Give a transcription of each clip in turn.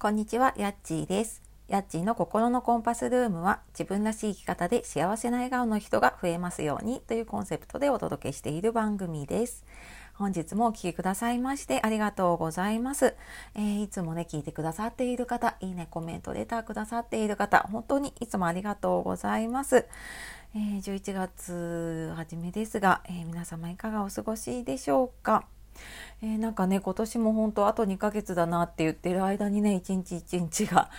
こんにちは、やっちーです。やっちーの心のコンパスルームは自分らしい生き方で幸せな笑顔の人が増えますようにというコンセプトでお届けしている番組です。本日もお聴きくださいましてありがとうございます、えー、いつもね、聞いてくださっている方、いいね、コメント、レターくださっている方、本当にいつもありがとうございます。えー、11月初めですが、えー、皆様いかがお過ごしでしょうか？えー、なんかね今年も本当あと2ヶ月だなって言ってる間にね一日一日が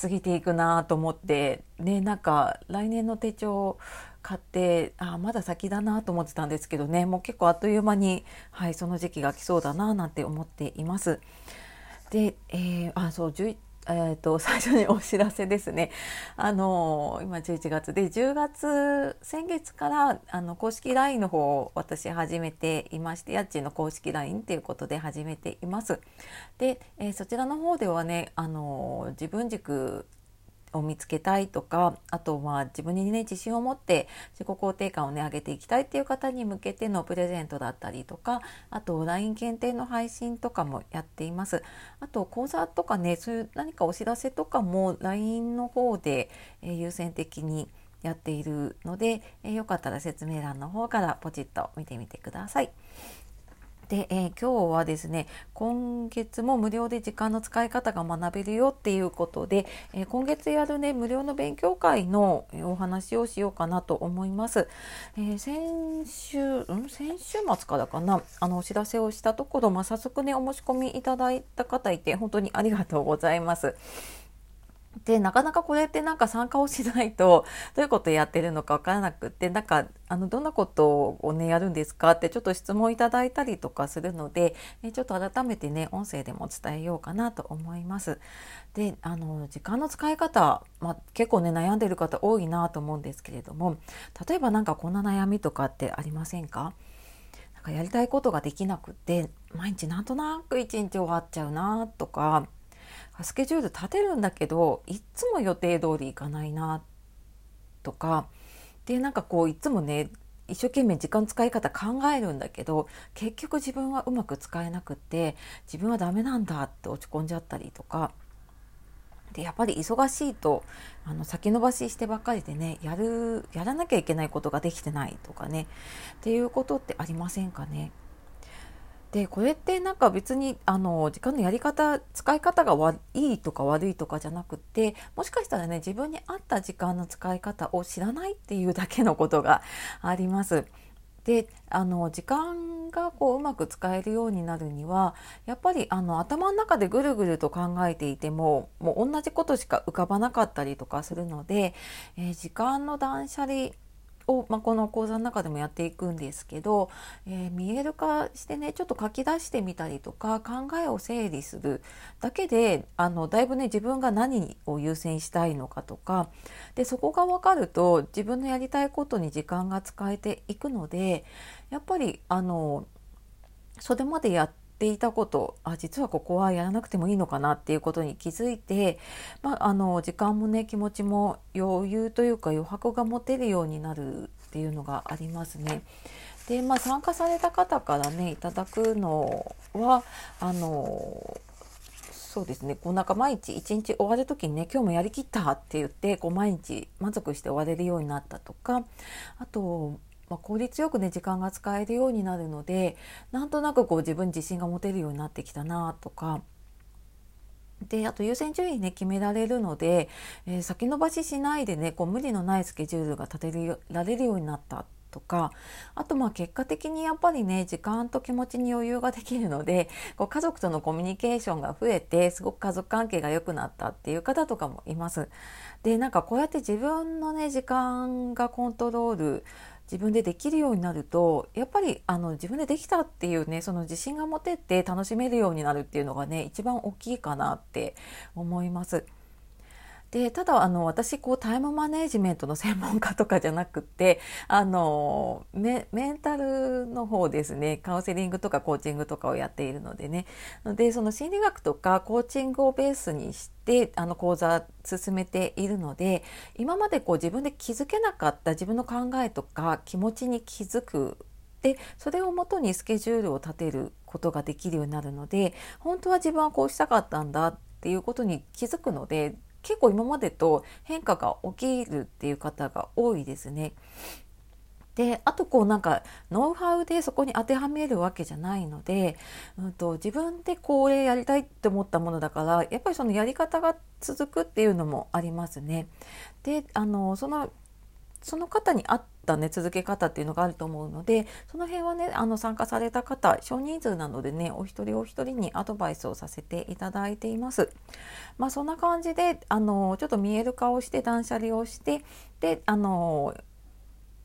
過ぎていくなと思ってねなんか来年の手帳を買ってあまだ先だなと思ってたんですけどねもう結構あっという間に、はい、その時期が来そうだななんて思っています。で、えー、あそう11えーと、最初にお知らせですね。あの今11月で10月先月からあの公式 LINE の方を私始めていまして家賃の公式 LINE っていうことで始めています。で、えー、そちらの方ではねあの自分軸を見つけたいとかあとまあ自分にね自信を持って自己肯定感をね上げていきたいっていう方に向けてのプレゼントだったりとかあと LINE 検定の配信とかもやっていますあと講座とかねそういう何かお知らせとかも LINE の方で、え優先的にやっているので、えよかったら説明欄の方からポチッと見てみてください。で、えー、今日はですね今月も無料で時間の使い方が学べるよっていうことで、えー、今月やるね無料の勉強会のお話をしようかなと思います。えー、先週、ん、先週末からかなあのお知らせをしたところ、まあ、早速ねお申し込みいただいた方いて本当にありがとうございます。でなかなかこれってなんか参加をしないと どういうことやってるのか分からなくってなんかあのどんなことをねやるんですかってちょっと質問いただいたりとかするのでちょっと改めてね音声でも伝えようかなと思います。であの時間の使い方、まあ、結構ね悩んでる方多いなと思うんですけれども例えば何かこんな悩みとかってありませんか？なんかやりたいことができなくって毎日なんとなく一日終わっちゃうなとかスケジュール立てるんだけどいっつも予定通りいかないなとか。でなんかこういつもね一生懸命時間使い方考えるんだけど結局自分はうまく使えなくって自分はダメなんだって落ち込んじゃったりとか。でやっぱり忙しいとあの先延ばししてばっかりでねやるやらなきゃいけないことができてないとかね。っていうことってありませんかね？でこれってなんか別にあの時間のやり方使い方がいいとか悪いとかじゃなくてもしかしたらね自分に合った時間の使い方を知らないっていうだけのことがあります。であの時間がこううまく使えるようになるにはやっぱりあの頭の中でぐるぐると考えていてももう同じことしか浮かばなかったりとかするので、えー、時間の断捨離を、まあ、この講座の中でもやっていくんですけど、えー、見える化してねちょっと書き出してみたりとか考えを整理するだけであのだいぶね自分が何を優先したいのかとかでそこが分かると自分のやりたいことに時間が使えていくのでやっぱりあのそれまでやってていたことあ実はここはやらなくてもいいのかなっていうことに気づいて、まあ、あの時間もね気持ちも余裕というか余白が持てるようになるっていうのがありますね。でまあ、参加された方からねいただくのはあのそうですねこうなんか毎日一日終わる時にね今日もやりきったって言ってこう毎日満足して終われるようになったとかあとまあ、効率よくね時間が使えるようになるのでなんとなくこう自分自信が持てるようになってきたなとか。であと優先順位ね決められるので、えー、先延ばししないでねこう無理のないスケジュールが立てられるようになったとかあとまあ結果的にやっぱりね時間と気持ちに余裕ができるのでこう家族とのコミュニケーションが増えてすごく家族関係が良くなったっていう方とかもいます。でなんかこうやって自分のね時間がコントロール自分でできるようになるとやっぱりあの自分でできたっていうねその自信が持てて楽しめるようになるっていうのがね一番大きいかなって思います。でただあの私こうタイムマネジメントの専門家とかじゃなくってあのメメンタルの方ですね。カウンセリングとかコーチングとかをやっているのでね。でその心理学とかコーチングをベースにしてあの講座進めているので今までこう自分で気づけなかった自分の考えとか気持ちに気づく。でそれをもとにスケジュールを立てることができるようになるので本当は自分はこうしたかったんだっっていうことに気づくので結構今までと変化が起きるっていう方が多いですね。であとこうなんかノウハウでそこに当てはめるわけじゃないので、うんと、自分でこれやりたいって思ったものだからやっぱりそのやり方が続くっていうのもありますね。であのそのその方に合ったね続け方っていうのがあると思うのでその辺はねあの参加された方少人数なのでねお一人お一人にアドバイスをさせていただいています。まあそんな感じであのちょっと見える化をして断捨離をしてであの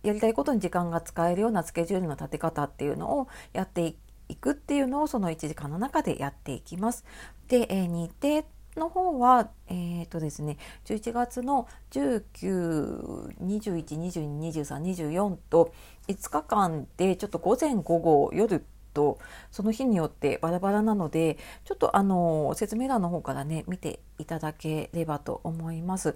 やりたいことに時間が使えるようなスケジュールの立て方っていうのをやっていくっていうのをその1時間の中でやっていきます。で、えー、日程の方は、えーとですね、11月の19、21、22、23、24と5日間でちょっと午前午後夜とその日によってバラバラなのでちょっとあの説明欄の方からね見ていただければと思います。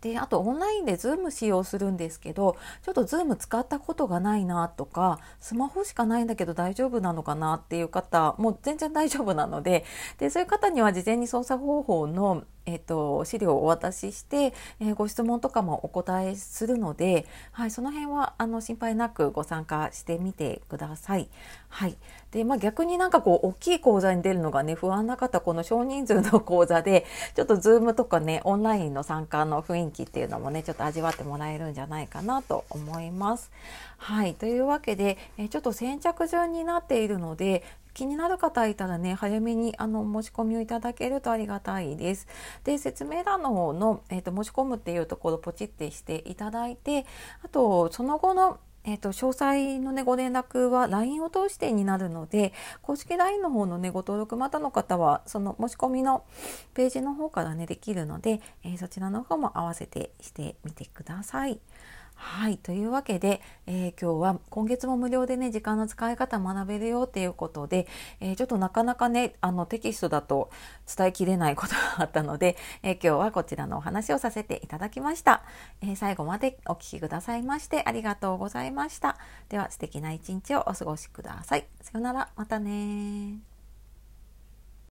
であとオンラインで Zoom 使用するんですけどちょっとズーム使ったことがないなとかスマホしかないんだけど大丈夫なのかなっていう方もう全然大丈夫なのででそういう方には事前に操作方法のえーと、資料をお渡しして、えー、ご質問とかもお答えするので、はい、その辺はあの心配なくご参加してみてください。はい、で、まあ、逆になんかこう大きい講座に出るのがね不安な方この少人数の講座でちょっと Zoom とかねオンラインの参加の雰囲気っていうのもねちょっと味わってもらえるんじゃないかなと思います。はい、というわけで、え、ちょっと先着順になっているので気になる方いたらね早めにあの申し込みをいただけるとありがたいです。で説明欄の方の、えーと、申し込むっていうところポチってしていただいてあとその後のえーと、詳細の、ね、ご連絡は LINE を通してになるので公式 LINE の方の、ね、ご登録またの方はその申し込みのページの方からねできるので、えー、そちらの方も合わせてしてみてください。はい。というわけで、えー、今日は今月も無料でね時間の使い方学べるよっていうことで、えー、ちょっとなかなかねあのテキストだと伝えきれないことがあったので、えー、今日はこちらのお話をさせていただきました、え最後までお聴きくださいましてありがとうございました。では素敵な一日をお過ごしください。さようなら。またね